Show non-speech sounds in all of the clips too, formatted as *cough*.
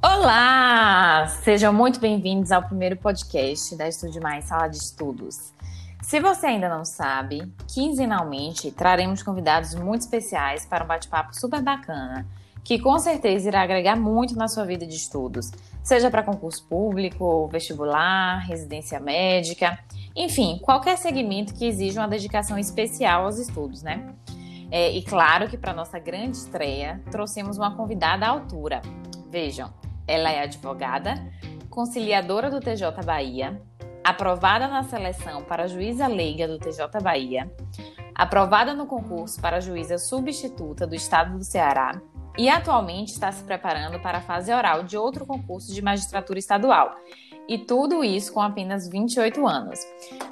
Olá! Sejam muito bem-vindos ao primeiro podcast da Estude Mais Sala de Estudos. Se você ainda não sabe, quinzenalmente traremos convidados muito especiais para um bate-papo super bacana, que com certeza irá agregar muito na sua vida de estudos, seja para concurso público, vestibular, residência médica, enfim, qualquer segmento que exija uma dedicação especial aos estudos, né? É, e claro que para nossa grande estreia, trouxemos uma convidada à altura. Vejam, ela é advogada, conciliadora do TJ Bahia, aprovada na seleção para juíza leiga do TJ Bahia, aprovada no concurso para juíza substituta do Estado do Ceará e atualmente está se preparando para a fase oral de outro concurso de magistratura estadual. E tudo isso com apenas 28 anos.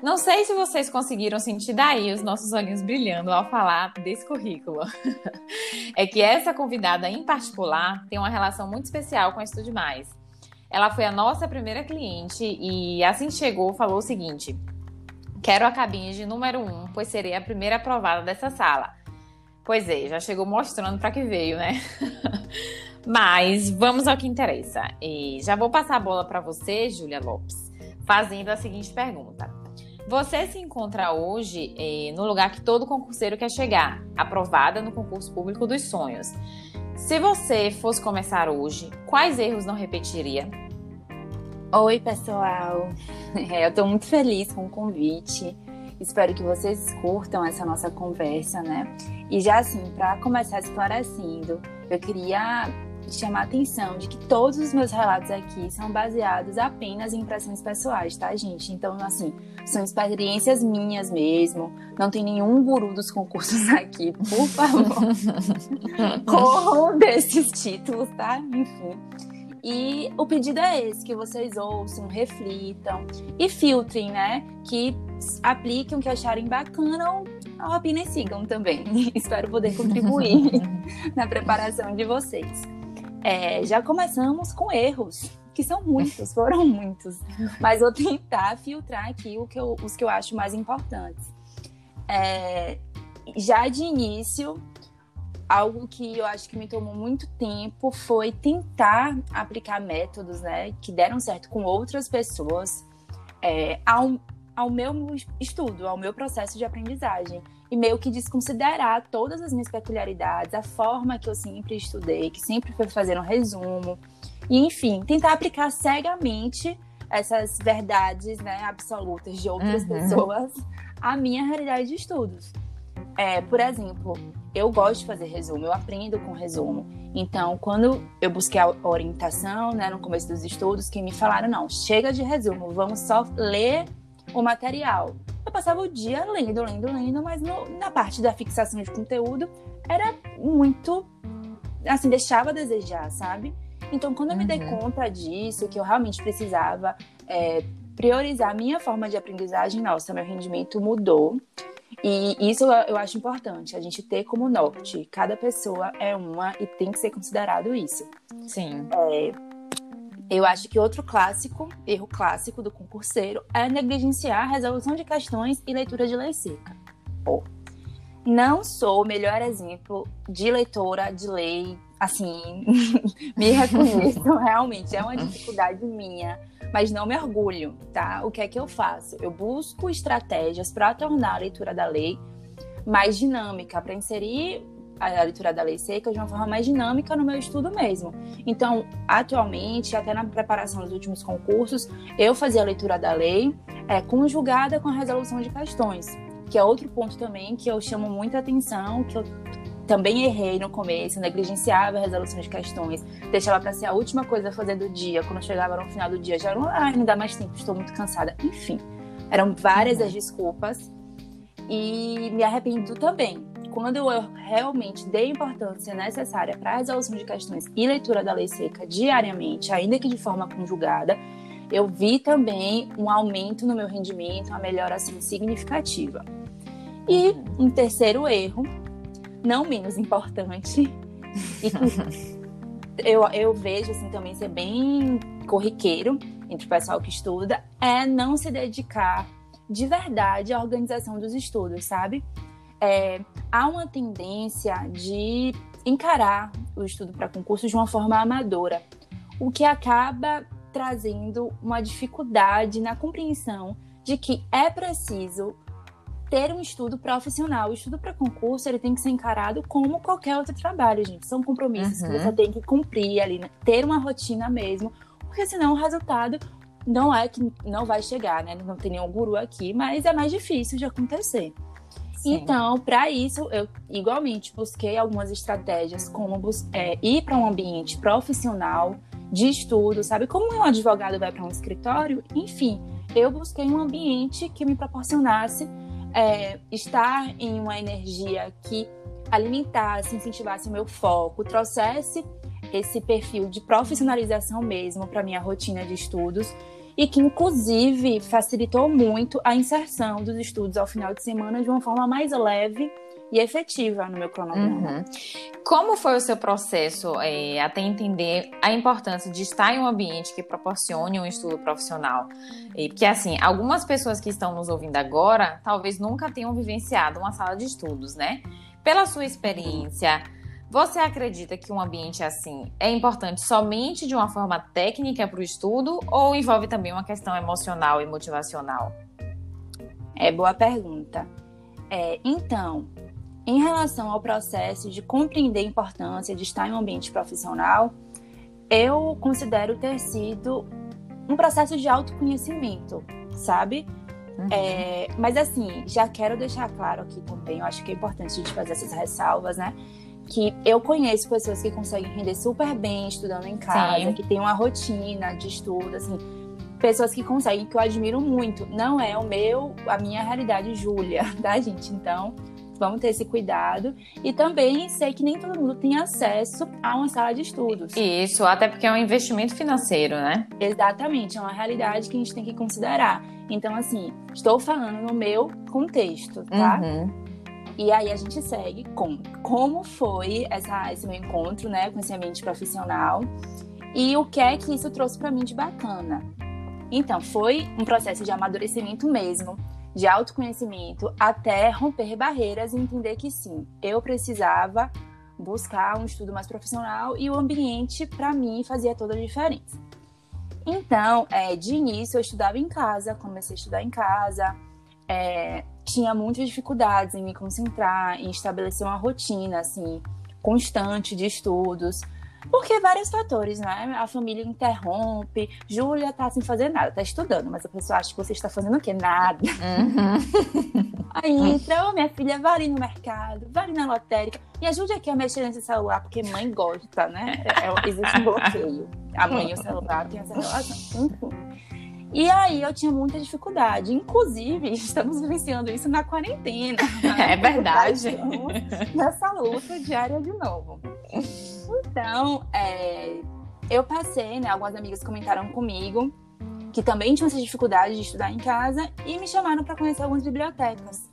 Não sei se vocês conseguiram sentir daí os nossos olhinhos brilhando ao falar desse currículo. *laughs* é que essa convidada em particular tem uma relação muito especial com a Estude Mais. Ela foi a nossa primeira cliente e assim chegou falou o seguinte: Quero a cabine de número 1, um, pois serei a primeira aprovada dessa sala. Pois é, já chegou mostrando para que veio, né? *laughs* Mas vamos ao que interessa. E já vou passar a bola para você, Júlia Lopes, fazendo a seguinte pergunta. Você se encontra hoje eh, no lugar que todo concurseiro quer chegar, aprovada no concurso público dos sonhos. Se você fosse começar hoje, quais erros não repetiria? Oi, pessoal. É, *laughs* eu estou muito feliz com o convite. Espero que vocês curtam essa nossa conversa, né? E já assim, para começar esclarecendo, eu queria chamar a atenção de que todos os meus relatos aqui são baseados apenas em impressões pessoais, tá, gente? Então, assim, são experiências minhas mesmo. Não tem nenhum guru dos concursos *laughs* aqui, por favor. *laughs* Corram desses títulos, tá? Enfim. E o pedido é esse: que vocês ouçam, reflitam e filtrem, né? Que apliquem o que acharem bacana ou opinem e sigam também. *laughs* Espero poder contribuir na preparação de vocês. É, já começamos com erros, que são muitos, *laughs* foram muitos. Mas vou tentar filtrar aqui o que eu, os que eu acho mais importantes. É, já de início, algo que eu acho que me tomou muito tempo foi tentar aplicar métodos né, que deram certo com outras pessoas é, ao, ao meu estudo, ao meu processo de aprendizagem. E meio que desconsiderar todas as minhas peculiaridades, a forma que eu sempre estudei, que sempre foi fazer um resumo. E, enfim, tentar aplicar cegamente essas verdades né, absolutas de outras uhum. pessoas à minha realidade de estudos. É, por exemplo, eu gosto de fazer resumo, eu aprendo com resumo. Então, quando eu busquei a orientação, né, no começo dos estudos, que me falaram, não, chega de resumo, vamos só ler o material. Eu passava o dia lendo, lendo, lendo, mas no, na parte da fixação de conteúdo era muito, assim, deixava a desejar, sabe? Então, quando eu me dei uhum. conta disso, que eu realmente precisava é, priorizar a minha forma de aprendizagem, nossa, meu rendimento mudou. E isso eu acho importante, a gente ter como norte. Cada pessoa é uma e tem que ser considerado isso. Sim. É, eu acho que outro clássico, erro clássico do concurseiro, é negligenciar a resolução de questões e leitura de lei seca. Oh, não sou o melhor exemplo de leitora de lei, assim, *laughs* me reconheço, *laughs* realmente, é uma dificuldade minha mas não me orgulho, tá? O que é que eu faço? Eu busco estratégias para tornar a leitura da lei mais dinâmica, para inserir a leitura da lei seca de uma forma mais dinâmica no meu estudo mesmo. Então, atualmente, até na preparação dos últimos concursos, eu fazia a leitura da lei é, conjugada com a resolução de questões, que é outro ponto também que eu chamo muita atenção, que eu também errei no começo, negligenciava a resolução de questões, deixava para ser a última coisa a fazer do dia, quando chegava no final do dia já não, ai, não dá mais tempo, estou muito cansada. Enfim, eram várias as desculpas e me arrependo também. Quando eu realmente dei importância necessária para a resolução de questões e leitura da lei seca diariamente, ainda que de forma conjugada, eu vi também um aumento no meu rendimento, uma melhora assim significativa. E um terceiro erro não menos importante, e que *laughs* eu, eu vejo assim também ser bem corriqueiro entre o pessoal que estuda, é não se dedicar de verdade à organização dos estudos, sabe? É, há uma tendência de encarar o estudo para concurso de uma forma amadora, o que acaba trazendo uma dificuldade na compreensão de que é preciso ter um estudo profissional. O estudo para concurso ele tem que ser encarado como qualquer outro trabalho, gente. São compromissos uhum. que você tem que cumprir ali, né? ter uma rotina mesmo, porque senão o resultado não é que não vai chegar, né? Não tem nenhum guru aqui, mas é mais difícil de acontecer. Sim. Então, para isso, eu igualmente busquei algumas estratégias, como é, ir para um ambiente profissional de estudo, sabe? Como um advogado vai para um escritório, enfim, eu busquei um ambiente que me proporcionasse é, estar em uma energia que alimentasse, incentivasse o meu foco, trouxesse esse perfil de profissionalização mesmo para minha rotina de estudos e que inclusive facilitou muito a inserção dos estudos ao final de semana de uma forma mais leve e efetiva no meu cronograma. Uhum. Como foi o seu processo é, até entender a importância de estar em um ambiente que proporcione um estudo profissional? E, porque, assim, algumas pessoas que estão nos ouvindo agora talvez nunca tenham vivenciado uma sala de estudos, né? Pela sua experiência, você acredita que um ambiente assim é importante somente de uma forma técnica para o estudo ou envolve também uma questão emocional e motivacional? É boa pergunta. É, então, em relação ao processo de compreender a importância de estar em um ambiente profissional, eu considero ter sido um processo de autoconhecimento, sabe? Uhum. É, mas assim, já quero deixar claro aqui também, eu acho que é importante a gente fazer essas ressalvas, né? Que eu conheço pessoas que conseguem render super bem estudando em casa, Sim. que tem uma rotina de estudo, assim, pessoas que conseguem, que eu admiro muito. Não é o meu, a minha realidade, Júlia, *laughs* tá, gente? Então, Vamos ter esse cuidado. E também sei que nem todo mundo tem acesso a uma sala de estudos. Isso, até porque é um investimento financeiro, né? Exatamente, é uma realidade que a gente tem que considerar. Então, assim, estou falando no meu contexto, tá? Uhum. E aí a gente segue com como foi essa, esse meu encontro, né, com esse ambiente profissional e o que é que isso trouxe para mim de bacana. Então, foi um processo de amadurecimento mesmo de autoconhecimento até romper barreiras e entender que sim, eu precisava buscar um estudo mais profissional e o ambiente, para mim, fazia toda a diferença. Então, é, de início, eu estudava em casa, comecei a estudar em casa, é, tinha muitas dificuldades em me concentrar, em estabelecer uma rotina, assim, constante de estudos. Porque vários fatores, né? A família interrompe, Júlia tá sem fazer nada, tá estudando, mas a pessoa acha que você está fazendo o quê? Nada. Uhum. Aí entra, minha filha, vai ali no mercado, vai ali na lotérica. Me ajude aqui a mexer nesse celular, porque mãe gosta, né? É, é existe um bloqueio. A mãe e o celular tem essa relação. Enfim. E aí eu tinha muita dificuldade. Inclusive, *laughs* estamos vivenciando isso na quarentena. Né? *laughs* É verdade. Nessa luta diária de novo. Então, é, eu passei, né? Algumas amigas comentaram comigo que também tinham essa dificuldade de estudar em casa e me chamaram para conhecer algumas bibliotecas.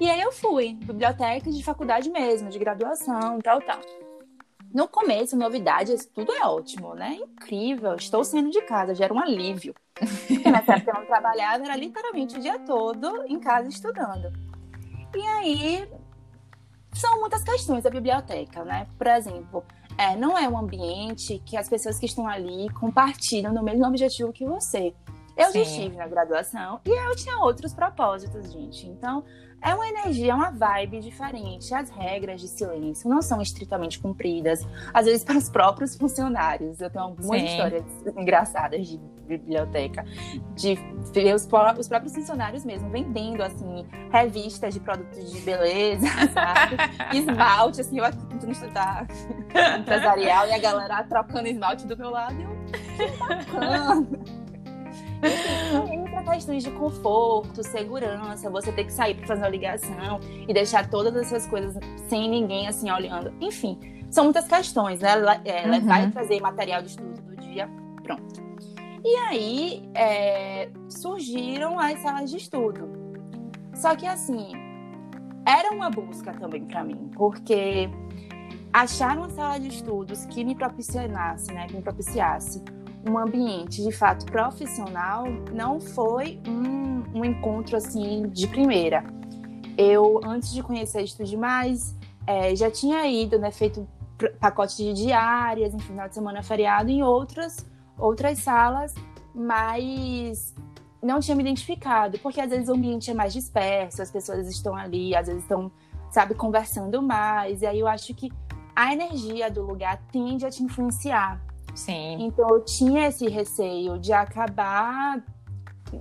E aí eu fui, bibliotecas de faculdade mesmo, de graduação, tal, tal. No começo, novidades, tudo é ótimo, né? Incrível, estou saindo de casa, já era um alívio. Porque nessa época eu não trabalhava, era literalmente o dia todo em casa estudando. E aí, são muitas questões da biblioteca, né? Por exemplo, é, não é um ambiente que as pessoas que estão ali compartilham no mesmo objetivo que você. Eu Sim. já estive na graduação e eu tinha outros propósitos, gente. Então, é uma energia, é uma vibe diferente. As regras de silêncio não são estritamente cumpridas, às vezes *laughs* para os próprios funcionários. Eu tenho algumas Sim. histórias engraçadas de biblioteca, de ver os, os, próprios funcionários mesmo vendendo, assim, revistas de produtos de beleza, *laughs* sabe? esmalte, assim, eu aqui tentando estudar empresarial e a galera trocando esmalte do meu lado. E eu, que bacana! Para questões de conforto, segurança, você ter que sair para fazer uma ligação e deixar todas as suas coisas sem ninguém assim olhando. Enfim, são muitas questões, né? Levar uhum. e trazer material de estudo do dia, pronto. E aí é, surgiram as salas de estudo. Só que assim, era uma busca também para mim, porque achar uma sala de estudos que me propiciasse, né, que me propiciasse um ambiente de fato profissional não foi um, um encontro assim de primeira. Eu, antes de conhecer Estude Mais, é, já tinha ido, né, feito pacote de diárias, em final de semana feriado, em outras, outras salas, mas não tinha me identificado, porque às vezes o ambiente é mais disperso, as pessoas estão ali, às vezes estão, sabe, conversando mais, e aí eu acho que a energia do lugar tende a te influenciar. Sim. Então eu tinha esse receio de acabar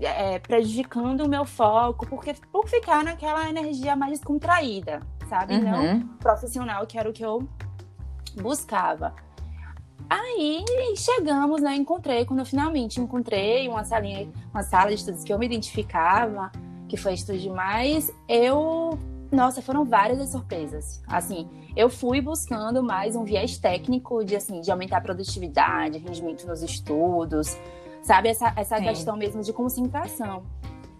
é, prejudicando o meu foco, porque por ficar naquela energia mais descontraída, sabe? Uhum. Não profissional, que era o que eu buscava. Aí chegamos, né? Encontrei, quando eu finalmente encontrei uma salinha, uma sala de estudos que eu me identificava, que foi Estudos Demais, eu. Nossa, foram várias as surpresas. Assim, eu fui buscando mais um viés técnico de, assim, de aumentar a produtividade, rendimento nos estudos, sabe? Essa, essa questão mesmo de concentração.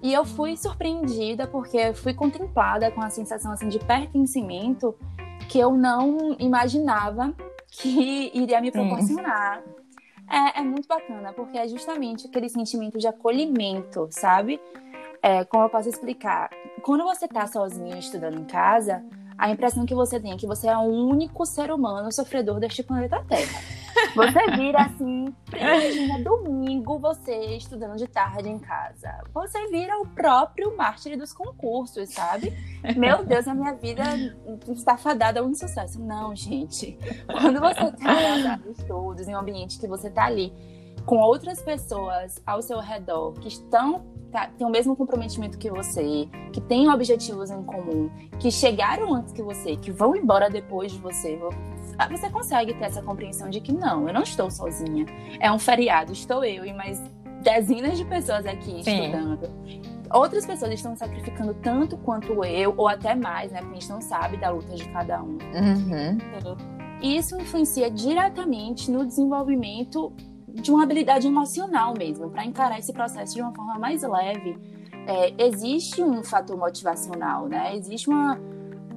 E eu fui surpreendida porque fui contemplada com a sensação assim de pertencimento que eu não imaginava que iria me proporcionar. É, é, muito bacana, porque é justamente aquele sentimento de acolhimento, sabe? É, como eu posso explicar? Quando você está sozinho estudando em casa, a impressão que você tem é que você é o único ser humano sofredor deste planeta Terra. Você vira assim, imagina domingo você estudando de tarde em casa. Você vira o próprio mártir dos concursos, sabe? Meu Deus, a minha vida está fadada a um sucesso. Não, gente. Quando você está em estudos, em um ambiente que você está ali com outras pessoas ao seu redor que estão tá, têm o mesmo comprometimento que você, que têm objetivos em comum, que chegaram antes que você, que vão embora depois de você, você consegue ter essa compreensão de que não, eu não estou sozinha. É um feriado, estou eu e mais dezenas de pessoas aqui Sim. estudando. Outras pessoas estão sacrificando tanto quanto eu, ou até mais, né? Porque a gente não sabe da luta de cada um. Uhum. E isso influencia diretamente no desenvolvimento de uma habilidade emocional mesmo, para encarar esse processo de uma forma mais leve. É, existe um fator motivacional, né? Existe uma,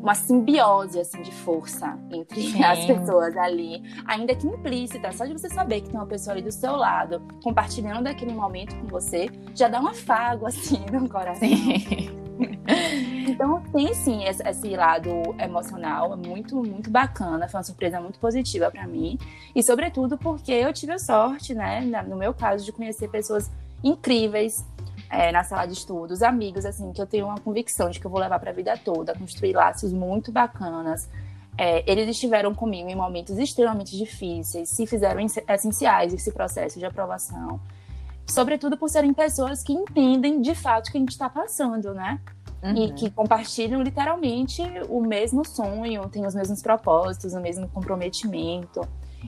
uma simbiose assim de força entre Sim. as pessoas ali, ainda que implícita, só de você saber que tem uma pessoa ali do seu lado, compartilhando daquele momento com você, já dá um afago assim *laughs* no coração. Sim. Então tem sim esse, esse, lado emocional, muito muito bacana, foi uma surpresa muito positiva para mim e sobretudo porque eu tive a sorte, né, no meu caso de conhecer pessoas incríveis é, na sala de estudos, amigos assim que eu tenho uma convicção de que eu vou levar para a vida toda, construir laços muito bacanas. É, eles estiveram comigo em momentos extremamente difíceis, se fizeram essenciais esse processo de aprovação sobretudo por serem pessoas que entendem de fato o que a gente está passando, né? Uhum. E que compartilham literalmente o mesmo sonho, têm os mesmos propósitos, o mesmo comprometimento.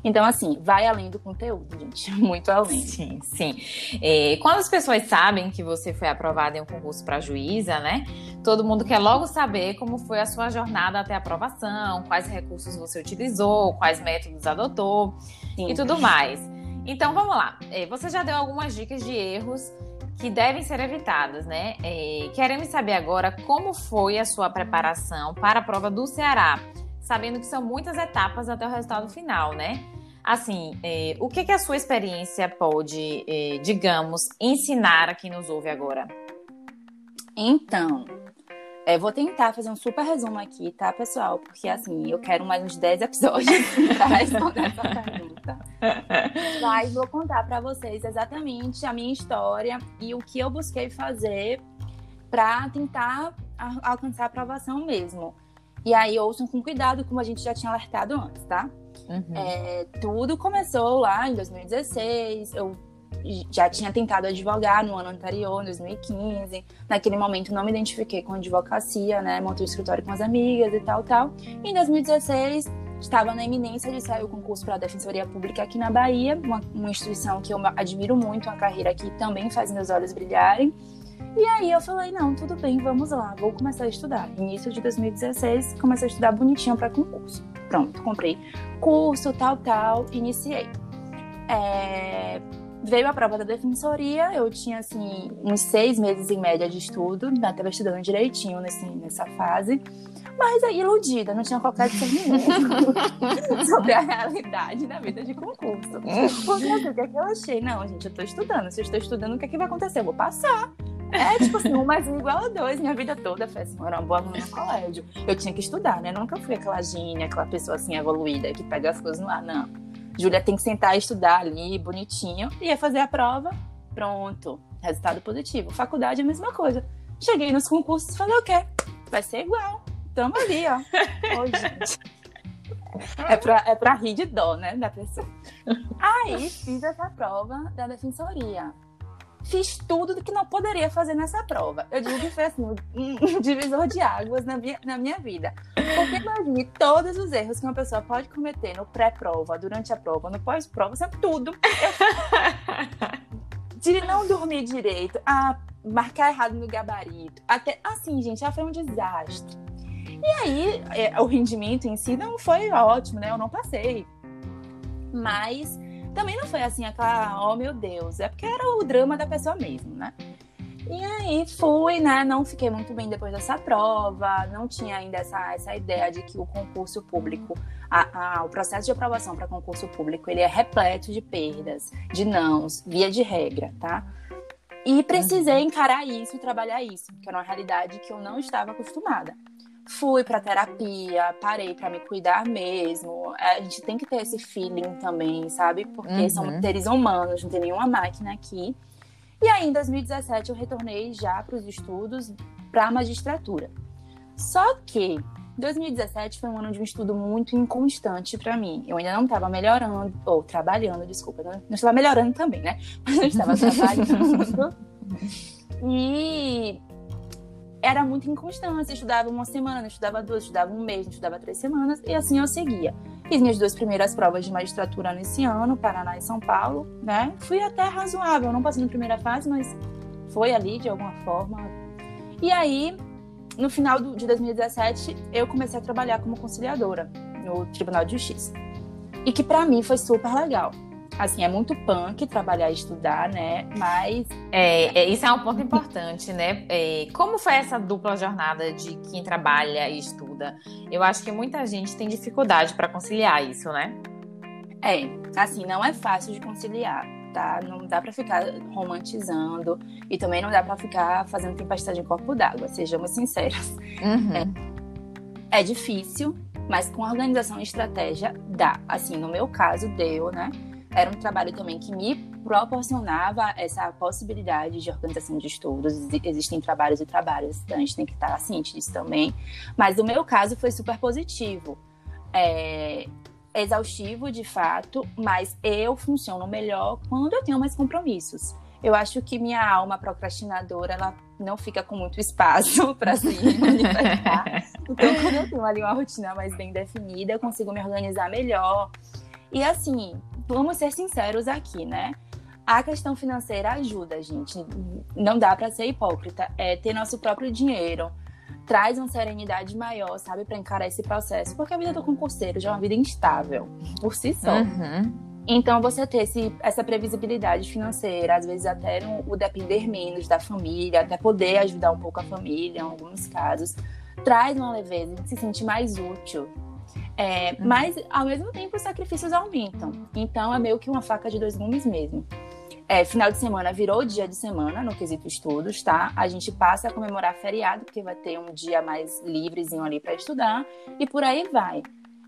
Então, assim, vai além do conteúdo, gente. *laughs* Muito além. Sim, sim. É, quando as pessoas sabem que você foi aprovada em um concurso para juíza, né? Todo mundo quer logo saber como foi a sua jornada até a aprovação, quais recursos você utilizou, quais métodos adotou sim. e tudo mais. Então vamos lá. É, você já deu algumas dicas de erros que devem ser evitadas, né? É, queremos saber agora como foi a sua preparação para a prova do Ceará, sabendo que são muitas etapas até o resultado final, né? Assim, é, o que, que a sua experiência pode, é, digamos, ensinar a quem nos ouve agora? Então, é, vou tentar fazer um super resumo aqui, tá, pessoal? Porque, assim, eu quero mais uns 10 episódios *laughs* para responder essa pergunta. Mas vou contar para vocês exatamente a minha história e o que eu busquei fazer para tentar alcançar a aprovação mesmo. E aí, ouçam com cuidado, como a gente já tinha alertado antes, tá? Uhum. É, tudo começou lá em 2016. Eu já tinha tentado advogar no ano anterior, em 2015. Naquele momento não me identifiquei com advocacia, né? Montei o escritório com as amigas e tal, tal. Em 2016 estava na iminência de sair o concurso para a Defensoria Pública aqui na Bahia, uma, uma instituição que eu admiro muito, uma carreira que também faz meus olhos brilharem. E aí eu falei, não, tudo bem, vamos lá, vou começar a estudar. Início de 2016, comecei a estudar bonitinho para concurso. Pronto, comprei curso, tal, tal, iniciei. É, veio a prova da defensoria, eu tinha, assim, uns seis meses em média de estudo, estava estudando direitinho nesse, nessa fase, mas aí iludida, não tinha qualquer discernimento *laughs* sobre a realidade da vida de concurso. Porque assim, o que, é que eu achei? Não, gente, eu estou estudando, se eu estou estudando, o que, é que vai acontecer? Eu vou passar. É tipo assim, um mais um igual a dois. Minha vida toda foi assim, eu era uma boa aluna no colégio. Eu tinha que estudar, né? Nunca fui aquela gênia, aquela pessoa assim evoluída que pega as coisas no ar, não. Júlia tem que sentar e estudar ali, bonitinho, e ia fazer a prova, pronto. Resultado positivo. Faculdade é a mesma coisa. Cheguei nos concursos e falei, o quê? Vai ser igual. Tamo ali, ó. *laughs* Oi, gente. É pra, é pra rir de dó, né, da pessoa. Aí fiz essa prova da defensoria. Fiz tudo do que não poderia fazer nessa prova. Eu digo que foi assim, um divisor de águas na minha, na minha vida. Porque imagine todos os erros que uma pessoa pode cometer no pré-prova, durante a prova, no pós-prova, tudo. Eu... De não dormir direito, a marcar errado no gabarito. Até assim, gente, já foi um desastre. E aí, é, o rendimento em si não foi ótimo, né? Eu não passei. Mas também não foi assim aquela, oh meu Deus, é porque era o drama da pessoa mesmo, né? E aí fui, né? Não fiquei muito bem depois dessa prova, não tinha ainda essa, essa ideia de que o concurso público, a, a, o processo de aprovação para concurso público, ele é repleto de perdas, de nãos, via de regra, tá? E precisei uhum. encarar isso trabalhar isso, que era uma realidade que eu não estava acostumada fui para terapia, parei para me cuidar mesmo. É, a gente tem que ter esse feeling também, sabe? Porque uhum. são seres humanos, não tem nenhuma máquina aqui. E aí, em 2017, eu retornei já para os estudos para a magistratura. Só que 2017 foi um ano de um estudo muito inconstante para mim. Eu ainda não estava melhorando, ou trabalhando, desculpa, não, não estava melhorando também, né? *laughs* Mas eu estava *laughs* trabalhando. e era muito inconstância. Estudava uma semana, estudava duas, estudava um mês, estudava três semanas, e assim eu seguia. Fiz minhas duas primeiras provas de magistratura nesse ano, Paraná e São Paulo, né? Fui até razoável, não passei na primeira fase, mas foi ali de alguma forma. E aí, no final de 2017, eu comecei a trabalhar como conciliadora no Tribunal de Justiça. E que para mim foi super legal assim, é muito punk trabalhar e estudar, né? Mas. É, é, isso é um ponto importante, né? É, como foi essa dupla jornada de quem trabalha e estuda? Eu acho que muita gente tem dificuldade para conciliar isso, né? É, assim, não é fácil de conciliar, tá? Não dá para ficar romantizando e também não dá para ficar fazendo tempestade em corpo d'água, sejamos sinceros. Uhum. É, é difícil, mas com organização e estratégia dá. Assim, no meu caso, deu, né? Era um trabalho também que me proporcionava essa possibilidade de organização de estudos. Existem trabalhos e trabalhos, então a gente tem que estar ciente disso também. Mas no meu caso foi super positivo. É, exaustivo de fato, mas eu funciono melhor quando eu tenho mais compromissos. Eu acho que minha alma procrastinadora, ela não fica com muito espaço *laughs* para se manifestar. Então, quando eu tenho ali uma rotina mais bem definida, eu consigo me organizar melhor. E assim, vamos ser sinceros aqui, né? A questão financeira ajuda, gente. Não dá para ser hipócrita. É ter nosso próprio dinheiro traz uma serenidade maior, sabe, para encarar esse processo. Porque a vida do concurseiro já é uma vida instável, por si só. Uhum. Então, você ter esse, essa previsibilidade financeira, às vezes até o depender menos da família, até poder ajudar um pouco a família, em alguns casos, traz uma leveza, se sente mais útil, é, uhum. Mas, ao mesmo tempo, os sacrifícios aumentam. Então, é meio que uma faca de dois gumes mesmo. É, final de semana virou dia de semana no quesito estudos, tá? A gente passa a comemorar feriado, porque vai ter um dia mais livrezinho ali para estudar, e por aí vai.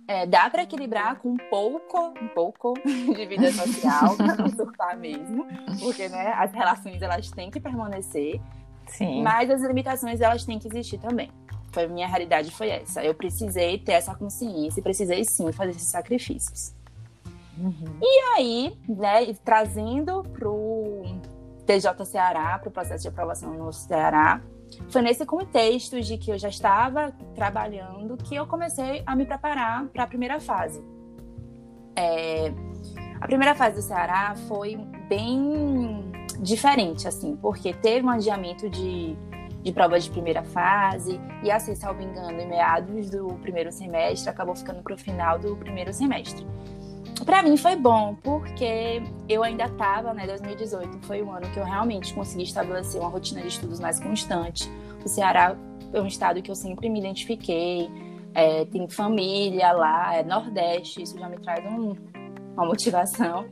É, dá para equilibrar com um pouco, um pouco *laughs* de vida social, para não surtar mesmo, porque né, as relações elas têm que permanecer, Sim. mas as limitações elas têm que existir também. Foi minha realidade foi essa. Eu precisei ter essa consciência e precisei sim fazer esses sacrifícios. Uhum. E aí, né, trazendo pro TJ Ceará, pro processo de aprovação no Ceará, foi nesse contexto de que eu já estava trabalhando que eu comecei a me preparar para a primeira fase. É, a primeira fase do Ceará foi bem diferente, assim, porque teve um adiamento de de provas de primeira fase, e assim, salvo engano, em meados do primeiro semestre, acabou ficando para o final do primeiro semestre. Para mim foi bom, porque eu ainda estava, né, 2018 foi um ano que eu realmente consegui estabelecer uma rotina de estudos mais constante. O Ceará é um estado que eu sempre me identifiquei, é, tem família lá, é Nordeste, isso já me traz um, uma motivação.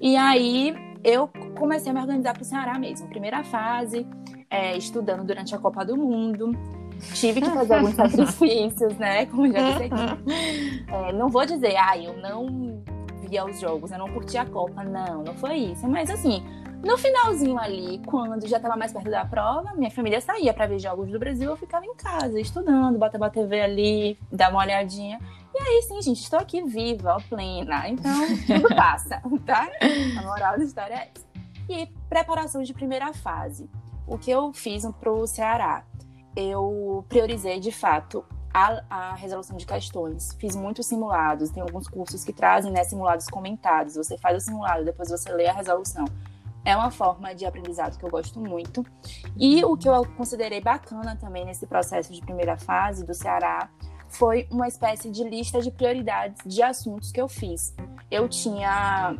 E aí eu comecei a me organizar para o Ceará mesmo. Primeira fase, é, estudando durante a Copa do Mundo. Tive que fazer alguns *laughs* sacrifícios, né? Como já disse aqui. É, não vou dizer, ah, eu não via os jogos, eu não curtia a Copa. Não, não foi isso. Mas assim, no finalzinho ali, quando já estava mais perto da prova, minha família saía para ver jogos do Brasil, eu ficava em casa, estudando, botava a TV ali, dava uma olhadinha. E aí, sim, gente, estou aqui viva, ó, plena. Então, tudo *laughs* passa, tá? A moral da história é essa. E preparação de primeira fase. O que eu fiz pro Ceará? Eu priorizei, de fato, a, a, resolução de questões. Fiz muitos simulados, tem alguns cursos que trazem né, simulados comentados. Você faz o simulado, depois você lê a resolução. É uma forma de aprendizado que eu gosto muito. E o que eu considerei bacana também nesse processo de primeira fase do Ceará foi uma espécie de lista de prioridades de assuntos que eu fiz. Eu tinha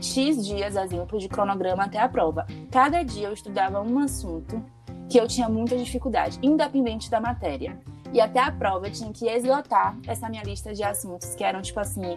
X dias, exemplo, de cronograma até a prova. Cada dia eu estudava um assunto que eu tinha muita dificuldade, independente da matéria. E até a prova eu tinha que esgotar essa minha lista de assuntos, que eram tipo assim,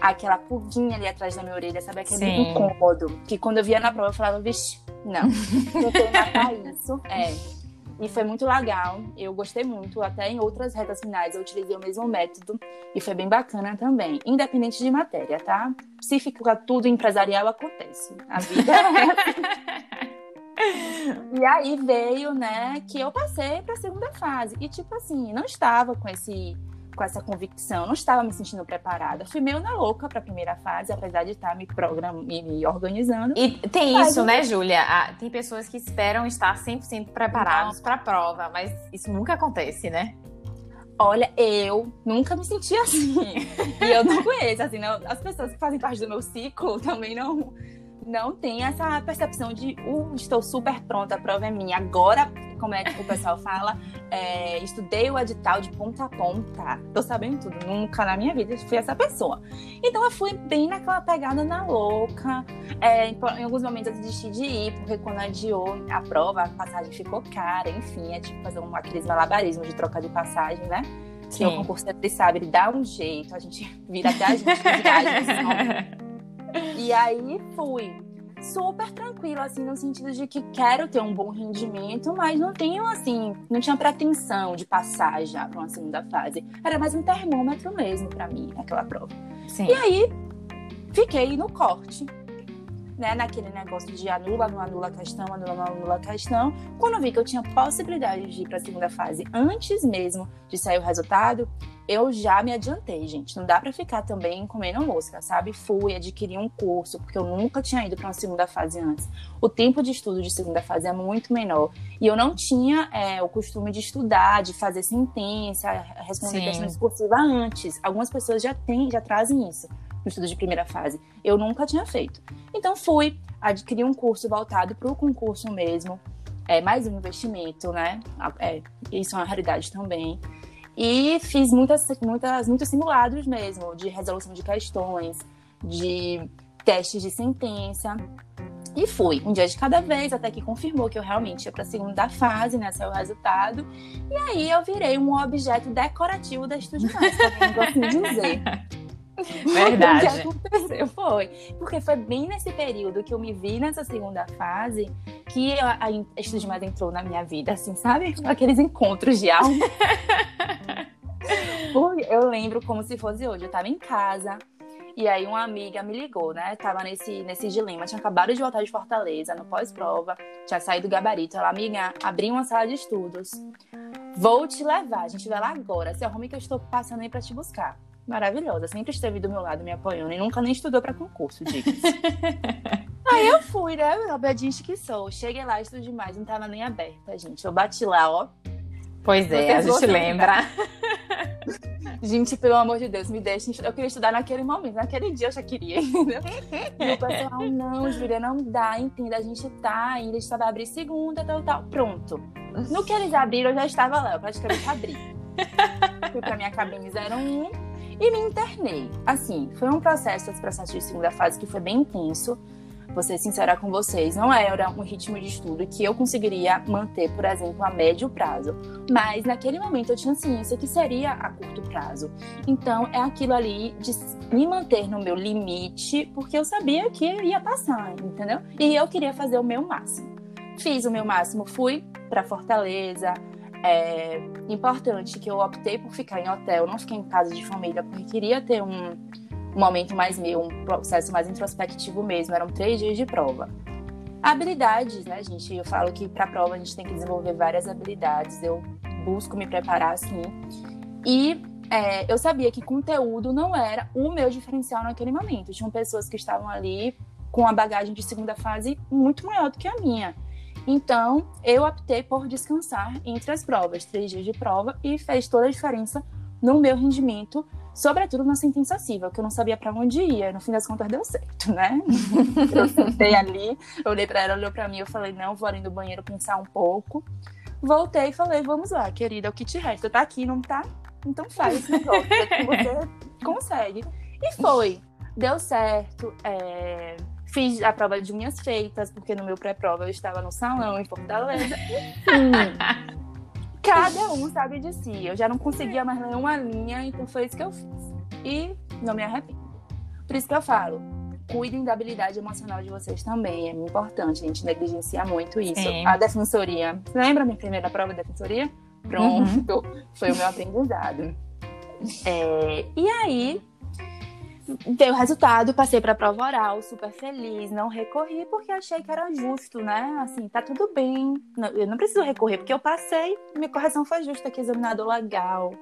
aquela pulguinha ali atrás da minha orelha, sabe? Aquele Sim. incômodo. Que quando eu via na prova eu falava, vixe, não, tentei matar isso. *laughs* É. E foi muito legal, eu gostei muito. Até em outras retas finais eu utilizei o mesmo método e foi bem bacana também, independente de matéria, tá? Se ficar tudo empresarial, acontece. A vida é. *laughs* e aí veio, né, que eu passei para a segunda fase. E tipo assim, não estava com esse com essa convicção, não estava me sentindo preparada. Fui meio na louca para a primeira fase, apesar de estar me programando, me, me organizando. E tem mas, isso, né, Júlia? Ah, tem pessoas que esperam estar 100% preparados para a prova, mas isso nunca acontece, né? Olha, eu nunca me senti assim. *laughs* e eu não conheço, assim, não, as pessoas que fazem parte do meu ciclo também não não tem essa percepção de uh, estou super pronta, a prova é minha. Agora, como é que o pessoal fala, é, estudei o edital de ponta a ponta, tô sabendo tudo. Nunca na minha vida fui essa pessoa. Então eu fui bem naquela pegada na louca. É, em, alguns momentos eu desisti de ir, porque quando adiou a prova, a passagem ficou cara, enfim, é tipo fazer um, aqueles malabarismos de troca de passagem, né? Que o concurso sempre sabe, ele dá um jeito, a gente vira até a gente de viagem. *laughs* E aí fui super tranquilo, assim, no sentido de que quero ter um bom rendimento, mas não tenho, assim, não tinha pretensão de passar já para uma segunda fase. Era mais um termômetro mesmo para mim, aquela prova. Sim. E aí, fiquei no corte né, naquele negócio de anula, não anula a questão, anula, não anula a questão. Quando eu vi que eu tinha possibilidade de ir para a segunda fase antes mesmo de sair o resultado, eu já me adiantei, gente. Não dá para ficar também comendo mosca, sabe? Fui, adquiri um curso, porque eu nunca tinha ido para uma segunda fase antes. O tempo de estudo de segunda fase é muito menor. E eu não tinha é, o costume de estudar, de fazer sentença, responder Sim. questão discursiva antes. Algumas pessoas já têm, já trazem isso no estudo de primeira fase. Eu nunca tinha feito. Então fui, adquiri um curso voltado para o concurso mesmo. É mais um investimento, né? É, isso é uma realidade também. E fiz muitas, muitas, muitos simulados mesmo, de resolução de questões, de testes de sentença. E fui, um dia de cada vez, até que confirmou que eu realmente ia para a segunda fase, né? Saiu o resultado. E aí eu virei um objeto decorativo da gosto de dizer. *laughs* *laughs* Verdade. o que aconteceu foi. Porque foi bem nesse período que eu me vi nessa segunda fase que a, a Estudos Mais entrou na minha vida, assim, sabe? Aqueles encontros de alma. *laughs* eu lembro como se fosse hoje. Eu tava em casa, e aí uma amiga me ligou, né? Tava nesse, nesse dilema, tinha acabado de voltar de Fortaleza, no pós-prova, tinha saído do gabarito. Ela, amiga, abri uma sala de estudos. Vou te levar, a gente vai lá agora. Se arrume que eu estou passando aí pra te buscar maravilhosa, sempre esteve do meu lado me apoiando e nunca nem estudou para concurso, dicas. *laughs* Aí eu fui, né? Obediente que sou. Cheguei lá, estudei demais, não tava nem aberta, gente. Eu bati lá, ó. Pois é, a gente lembra. *laughs* gente, pelo amor de Deus, me deixe. Eu queria estudar naquele momento, naquele dia eu já queria, entendeu? E o pessoal, não, Júlia, não dá, entenda. A gente tá ainda, a gente vai abrir segunda, tal, tal. Pronto. No que eles abriram, eu já estava lá, eu praticamente abri. Fui pra minha cabine 01 e me internei. Assim, foi um processo, esse processo de segunda fase que foi bem intenso. Vou ser sincera com vocês, não era um ritmo de estudo que eu conseguiria manter, por exemplo, a médio prazo. Mas naquele momento eu tinha ciência que seria a curto prazo. Então é aquilo ali de me manter no meu limite, porque eu sabia que ia passar, entendeu? E eu queria fazer o meu máximo. fiz o meu máximo, fui para Fortaleza. É importante que eu optei por ficar em hotel, não fiquei em casa de família, porque queria ter um, um momento mais meu, um processo mais introspectivo mesmo. Eram três dias de prova. Habilidades, né, gente? Eu falo que para prova a gente tem que desenvolver várias habilidades. Eu busco me preparar assim. E é, eu sabia que conteúdo não era o meu diferencial naquele momento. Tinham pessoas que estavam ali com a bagagem de segunda fase muito maior do que a minha. Então, eu optei por descansar entre as provas, três dias de prova, e fez toda a diferença no meu rendimento, sobretudo na sentença civil, que eu não sabia para onde ia. No fim das contas, deu certo, né? *laughs* eu sentei ali, olhei para ela, olhou para mim, eu falei: não, vou ali no banheiro pensar um pouco. Voltei e falei: vamos lá, querida, o que te resta? Tá aqui, não tá? Então faz esse negócio, que você *laughs* consegue. E foi. Deu certo. É Fiz a prova de unhas feitas, porque no meu pré-prova eu estava no salão em Fortaleza. Enfim, cada um sabe de si. Eu já não conseguia mais ler uma linha, então foi isso que eu fiz. E não me arrependo. Por isso que eu falo, cuidem da habilidade emocional de vocês também. É importante, a gente negligencia muito isso. A defensoria. Lembra minha primeira prova de defensoria? Pronto, uhum. foi o meu aprendizado. É, e aí, O resultado, passei para a prova oral, super feliz, não recorri porque achei que era justo, né? Assim, tá tudo bem, eu não preciso recorrer porque eu passei, minha correção foi justa, que examinador legal.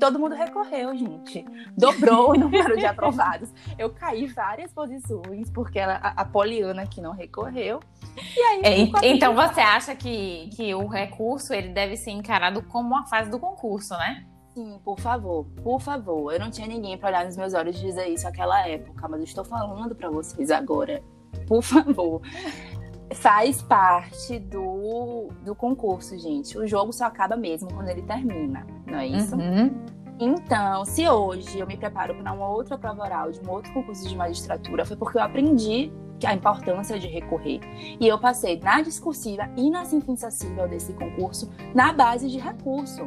Todo mundo recorreu, gente. Dobrou o *laughs* número de aprovados. Eu caí várias posições porque ela, a, a Poliana que não recorreu. E aí, é, então você acha que, que o recurso ele deve ser encarado como uma fase do concurso, né? Sim, por favor, por favor. Eu não tinha ninguém para olhar nos meus olhos e dizer isso naquela época, mas eu estou falando para vocês agora. Por favor. *laughs* Faz parte do, do concurso, gente. O jogo só acaba mesmo quando ele termina, não é isso? Uhum. Então, se hoje eu me preparo para uma outra prova oral de um outro concurso de magistratura, foi porque eu aprendi a importância de recorrer. E eu passei na discursiva e na sentença civil desse concurso na base de recurso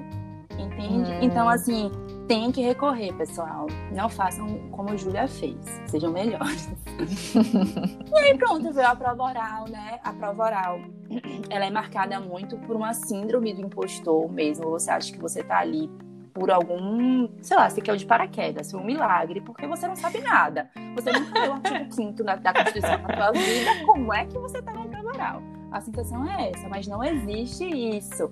entende? Hum. Então, assim, tem que recorrer, pessoal. Não façam como a Júlia fez, sejam melhores. *laughs* e aí, pronto, veio a prova oral, né? A prova oral, *clears throat* ela é marcada muito por uma síndrome do impostor mesmo. Você acha que você tá ali por algum, sei lá, você quer o de paraquedas, foi um milagre, porque você não sabe nada. Você nunca leu o artigo 5 da, da Constituição na sua vida, como é que você tá na prova oral? A sensação é essa, mas não existe isso.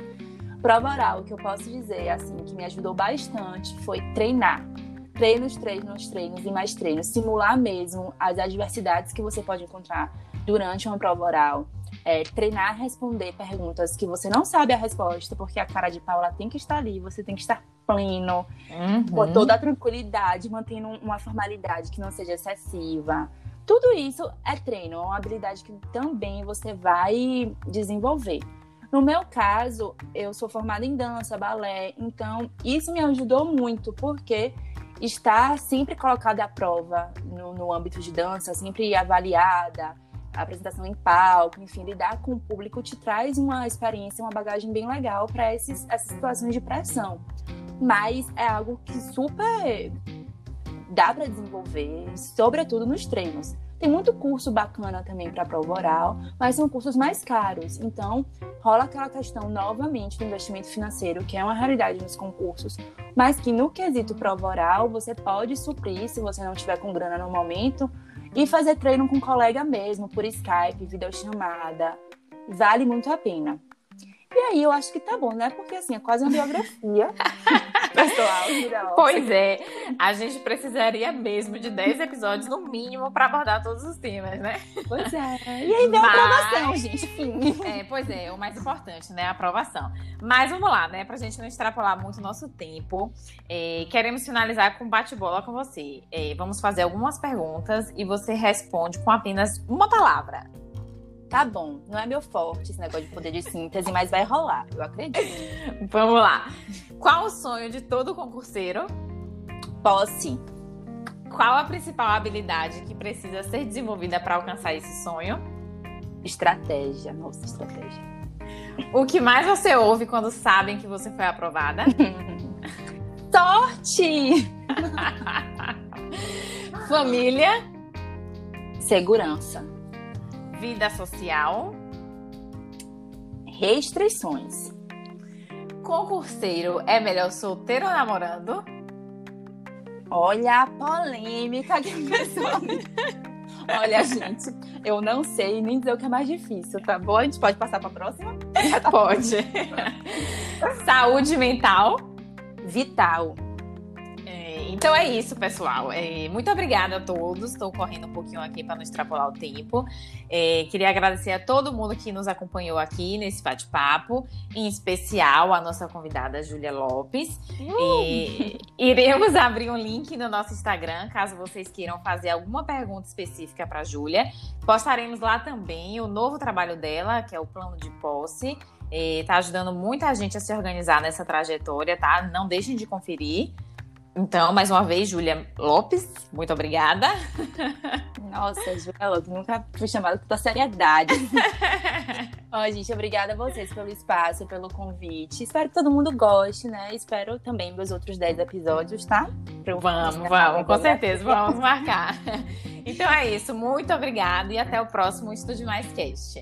Prova oral, o que eu posso dizer, assim, que me ajudou bastante foi treinar. Treinos, treinos, treinos e mais treinos. Simular mesmo as adversidades que você pode encontrar durante uma prova oral. É, treinar a responder perguntas que você não sabe a resposta, porque a cara de pau ela tem que estar ali, você tem que estar pleno, uhum. com toda a tranquilidade, mantendo uma formalidade que não seja excessiva. Tudo isso é treino, é uma habilidade que também você vai desenvolver. No meu caso, eu sou formada em dança, balé, então isso me ajudou muito, porque estar sempre colocada à prova no, no âmbito de dança, sempre avaliada, apresentação em palco, enfim, lidar com o público te traz uma experiência, uma bagagem bem legal para essas situações de pressão. Mas é algo que super dá para desenvolver, sobretudo nos treinos. Tem muito curso bacana também para prova oral, mas são cursos mais caros. Então, rola aquela questão novamente do investimento financeiro, que é uma realidade nos concursos, mas que no quesito prova oral você pode suprir se você não tiver com grana no momento e fazer treino com um colega mesmo, por Skype, videochamada. Vale muito a pena. E aí eu acho que tá bom, né? Porque assim, é quase uma biografia *laughs* pessoal. Pois é, a gente precisaria mesmo de 10 episódios no mínimo para abordar todos os temas, né? Pois é. E aí vem Mas... aprovação, gente. Enfim. É, pois é, o mais importante, né? A aprovação. Mas vamos lá, né? Pra gente não extrapolar muito o nosso tempo. É, queremos finalizar com bate-bola com você. É, vamos fazer algumas perguntas e você responde com apenas uma palavra tá bom, não é meu forte esse negócio de poder de síntese, mas vai rolar, eu acredito. *laughs* Vamos lá. Qual o sonho de todo concurseiro? Posse. Qual a principal habilidade que precisa ser desenvolvida para alcançar esse sonho? Estratégia, nossa, estratégia. O que mais você ouve quando sabem que você foi aprovada? *laughs* Sorte! *laughs* Família? Segurança vida social? restrições. Concurseiro é melhor solteiro ou namorando? Olha a polêmica aqui, pessoal. *laughs* Olha, gente, eu não sei nem dizer o que é mais difícil, tá bom? A gente pode passar para a próxima? Tá *laughs* pode. Saúde mental. Vital. Então é isso, pessoal. É, muito obrigada a todos. Estou correndo um pouquinho aqui para não extrapolar o tempo. É, queria agradecer a todo mundo que nos acompanhou aqui nesse bate-papo, em especial a nossa convidada Júlia Lopes. Uh! iremos abrir um link no nosso Instagram, caso vocês queiram fazer alguma pergunta específica para a Júlia. Postaremos lá também o novo trabalho dela, que é o plano de posse. Está ajudando muita gente a se organizar nessa trajetória, tá? Não deixem de conferir. Então, mais uma vez, Júlia Lopes, muito obrigada. Nossa, Júlia Lopes, nunca fui chamada com tanta seriedade. *laughs* Ó, gente, obrigada a vocês pelo espaço, pelo convite. Espero que todo mundo goste, né? Espero também meus outros 10 episódios, tá? Vamos, vamos, com certeza, vamos marcar. *laughs* Então é isso, muito obrigada e até o próximo Estúdio Mais Cast.